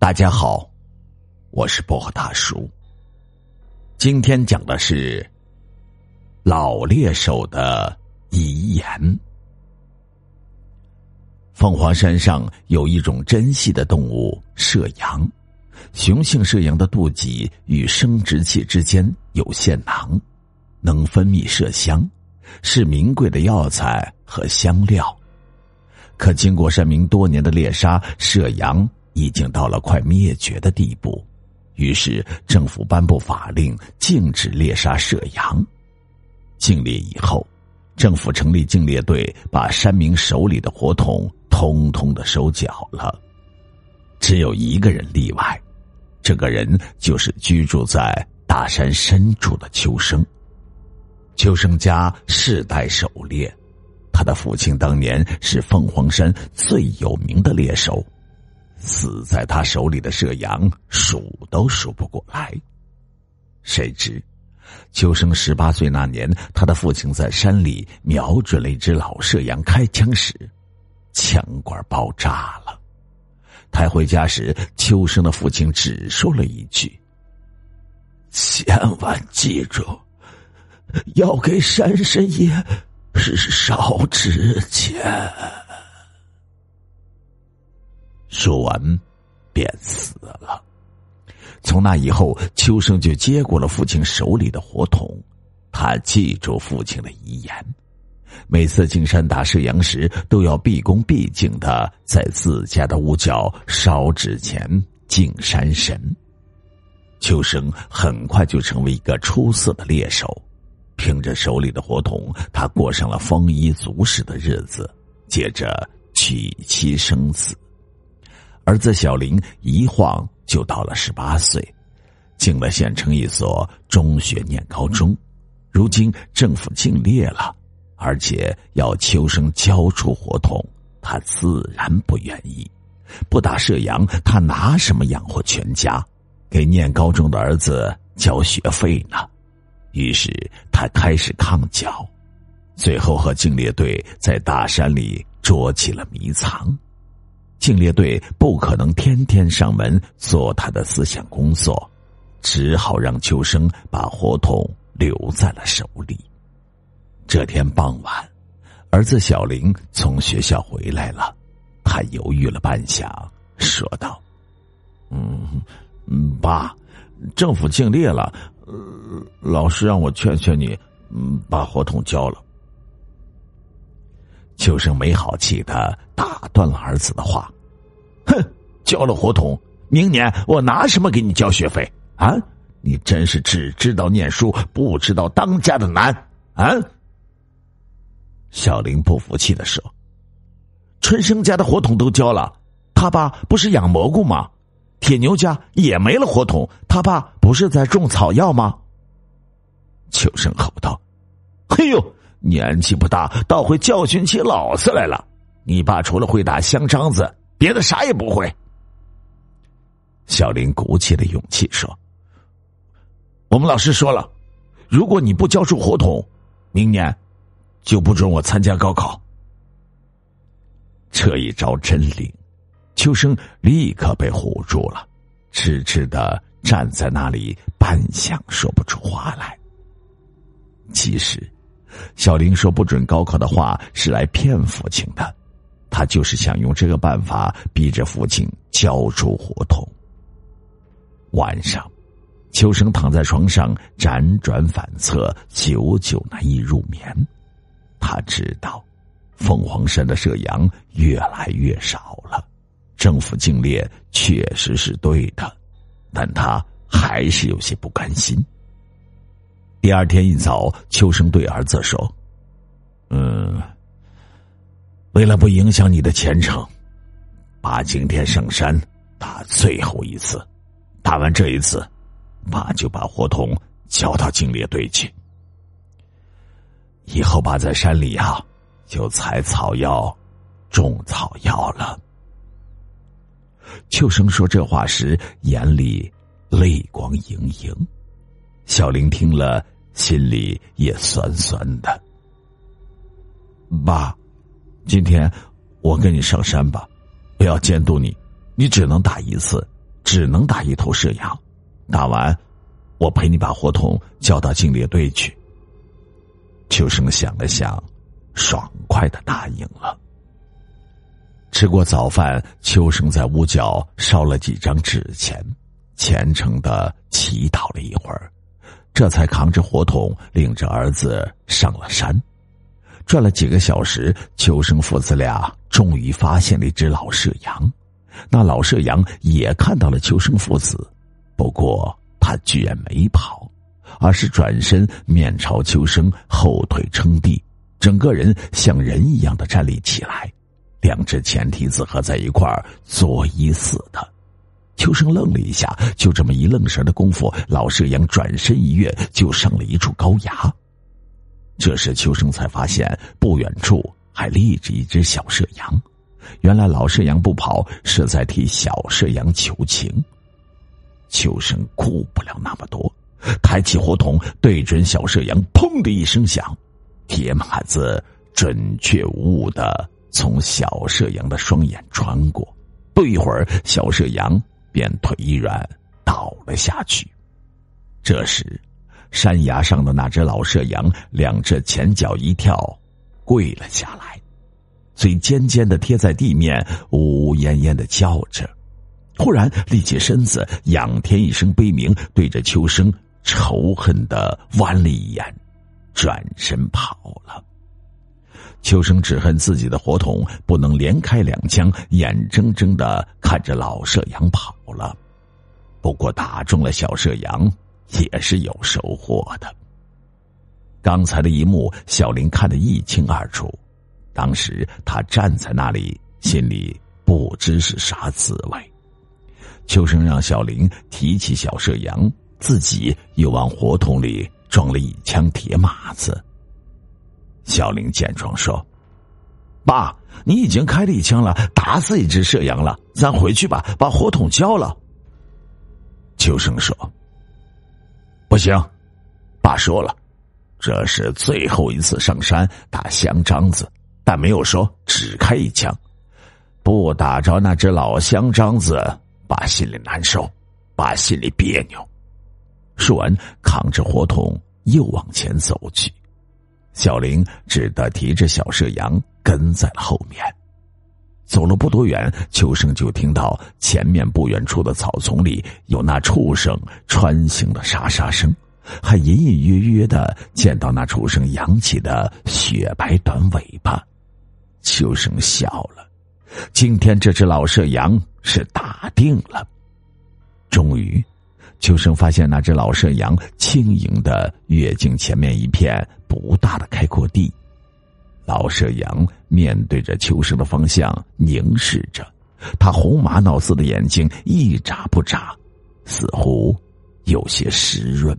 大家好，我是薄荷大叔。今天讲的是老猎手的遗言。凤凰山上有一种珍稀的动物——麝羊。雄性麝羊的肚脐与生殖器之间有腺囊，能分泌麝香，是名贵的药材和香料。可经过山民多年的猎杀，麝羊。已经到了快灭绝的地步，于是政府颁布法令，禁止猎杀麝羊。禁猎以后，政府成立禁猎队，把山民手里的火筒通通的收缴了。只有一个人例外，这个人就是居住在大山深处的秋生。秋生家世代狩猎，他的父亲当年是凤凰山最有名的猎手。死在他手里的射羊数都数不过来。谁知，秋生十八岁那年，他的父亲在山里瞄准了一只老射羊开枪时，枪管爆炸了。抬回家时，秋生的父亲只说了一句：“千万记住，要给山神爷烧纸钱。”说完，便死了。从那以后，秋生就接过了父亲手里的火筒。他记住父亲的遗言，每次进山打射羊时，都要毕恭毕敬的在自家的屋角烧纸钱敬山神。秋生很快就成为一个出色的猎手，凭着手里的火筒，他过上了丰衣足食的日子，接着娶妻生子。儿子小林一晃就到了十八岁，进了县城一所中学念高中。如今政府禁猎了，而且要秋生交出火筒，他自然不愿意。不打射羊，他拿什么养活全家，给念高中的儿子交学费呢？于是他开始抗缴，最后和禁猎队在大山里捉起了迷藏。禁猎队不可能天天上门做他的思想工作，只好让秋生把火筒留在了手里。这天傍晚，儿子小林从学校回来了，他犹豫了半晌，说道：“嗯，爸，政府禁猎了，老师让我劝劝你，嗯，把火筒交了。”秋生没好气的打断了儿子的话：“哼，交了火桶，明年我拿什么给你交学费啊？你真是只知道念书，不知道当家的难啊！”小林不服气的说：“春生家的火桶都交了，他爸不是养蘑菇吗？铁牛家也没了火桶，他爸不是在种草药吗？”秋生吼道：“嘿呦！”年纪不大，倒会教训起老子来了。你爸除了会打香樟子，别的啥也不会。小林鼓起了勇气说：“我们老师说了，如果你不交出火筒，明年就不准我参加高考。”这一招真灵，秋生立刻被唬住了，痴痴的站在那里，半晌说不出话来。其实。小林说：“不准高考的话是来骗父亲的，他就是想用这个办法逼着父亲交出火筒。”晚上，秋生躺在床上辗转反侧，久久难以入眠。他知道，凤凰山的射羊越来越少了，政府禁猎确实是对的，但他还是有些不甘心。第二天一早，秋生对儿子说：“嗯，为了不影响你的前程，爸今天上山打最后一次，打完这一次，爸就把火筒交到警猎队去。以后爸在山里啊，就采草药、种草药了。”秋生说这话时，眼里泪光盈盈。小林听了，心里也酸酸的。爸，今天我跟你上山吧，我要监督你，你只能打一次，只能打一头射羊，打完，我陪你把火筒交到警猎队去。秋生想了想，爽快的答应了。吃过早饭，秋生在屋角烧了几张纸钱，虔诚的祈祷了一会儿，这才扛着火桶，领着儿子上了山。转了几个小时，秋生父子俩终于发现了一只老射羊。那老射羊也看到了秋生父子，不过他居然没跑，而是转身面朝秋生，后腿撑地，整个人像人一样的站立起来，两只前蹄子合在一块儿，作揖似的。秋生愣了一下，就这么一愣神的功夫，老射羊转身一跃，就上了一处高崖。这时，秋生才发现不远处还立着一只小射羊。原来老射羊不跑，是在替小射羊求情。秋生顾不了那么多，抬起火筒对准小射羊，砰的一声响，铁马子准确无误的从小射羊的双眼穿过。不一会儿，小射羊便腿一软倒了下去。这时，山崖上的那只老射羊两只前脚一跳，跪了下来。嘴尖尖的贴在地面，呜呜咽咽的叫着，忽然立起身子，仰天一声悲鸣，对着秋生仇恨的弯了一眼，转身跑了。秋生只恨自己的火筒不能连开两枪，眼睁睁的看着老射羊跑了。不过打中了小射羊，也是有收获的。刚才的一幕，小林看得一清二楚。当时他站在那里，心里不知是啥滋味。秋生让小林提起小射羊，自己又往火筒里装了一枪铁马子。小林见状说：“爸，你已经开了一枪了，打死一只射羊了，咱回去吧，把火筒交了。”秋生说：“不行，爸说了，这是最后一次上山打香樟子。”但没有说只开一枪，不打着那只老香樟子，爸心里难受，爸心里别扭。说完，扛着火筒又往前走去，小林只得提着小射羊跟在了后面。走了不多远，秋生就听到前面不远处的草丛里有那畜生穿行的沙沙声，还隐隐约约的见到那畜生扬起的雪白短尾巴。秋生笑了，今天这只老射羊是打定了。终于，秋生发现那只老射羊轻盈的跃进前面一片不大的开阔地。老射羊面对着秋生的方向凝视着，他红玛瑙似的眼睛一眨不眨，似乎有些湿润。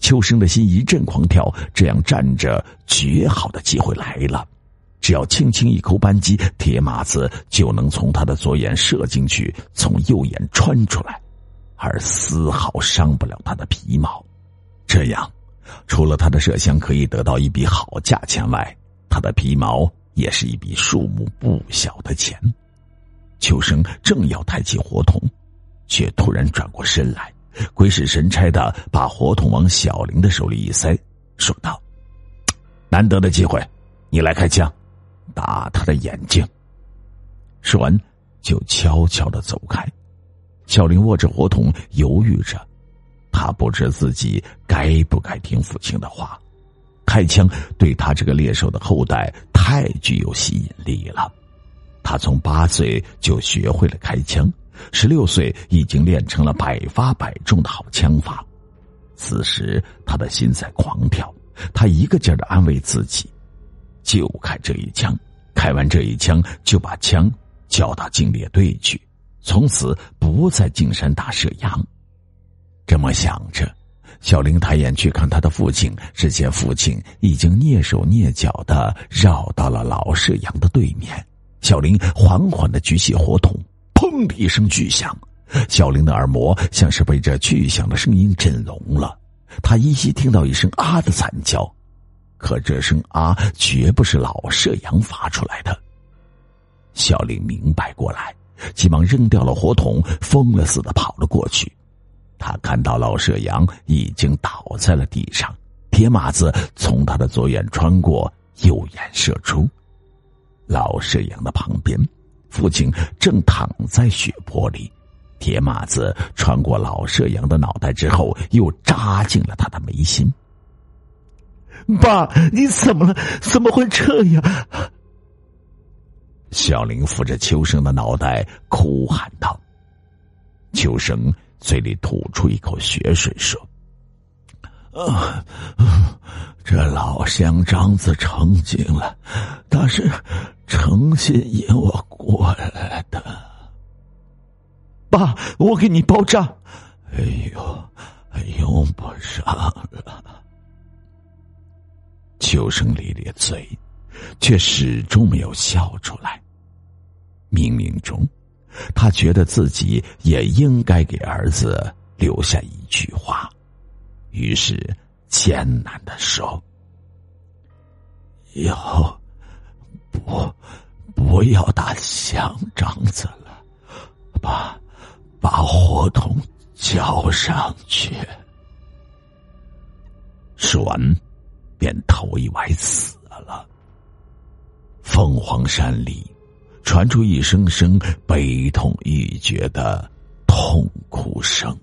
秋生的心一阵狂跳，这样站着绝好的机会来了。只要轻轻一扣扳机，铁马子就能从他的左眼射进去，从右眼穿出来，而丝毫伤不了他的皮毛。这样，除了他的麝香可以得到一笔好价钱外，他的皮毛也是一笔数目不小的钱。秋生正要抬起火筒，却突然转过身来，鬼使神差的把火筒往小林的手里一塞，说道：“难得的机会，你来开枪。”打他的眼睛。说完，就悄悄的走开。小林握着火筒，犹豫着，他不知自己该不该听父亲的话。开枪对他这个猎手的后代太具有吸引力了。他从八岁就学会了开枪，十六岁已经练成了百发百中的好枪法。此时他的心在狂跳，他一个劲儿的安慰自己。就开这一枪，开完这一枪就把枪交到警猎队去，从此不再进山打射羊。这么想着，小林抬眼去看他的父亲，只见父亲已经蹑手蹑脚的绕到了老射羊的对面。小林缓缓的举起火筒，砰的一声巨响，小林的耳膜像是被这巨响的声音震聋了，他依稀听到一声“啊”的惨叫。可这声啊，绝不是老射羊发出来的。小林明白过来，急忙扔掉了火筒，疯了似的跑了过去。他看到老舍阳已经倒在了地上，铁马子从他的左眼穿过，右眼射出。老舍阳的旁边，父亲正躺在血泊里，铁马子穿过老舍阳的脑袋之后，又扎进了他的眉心。爸，你怎么了？怎么会这样？小玲扶着秋生的脑袋，哭喊道：“秋生。”嘴里吐出一口血水，说：“啊，这老乡张子成精了，他是诚心引我过来的。爸，我给你包扎。哎呦，用不上了。”秋生咧咧嘴，却始终没有笑出来。冥冥中。他觉得自己也应该给儿子留下一句话，于是艰难的说：“以后不不要打香樟子了，把把火筒交上去。”说完，便头一歪死了。凤凰山里。传出一声声悲痛欲绝的痛哭声。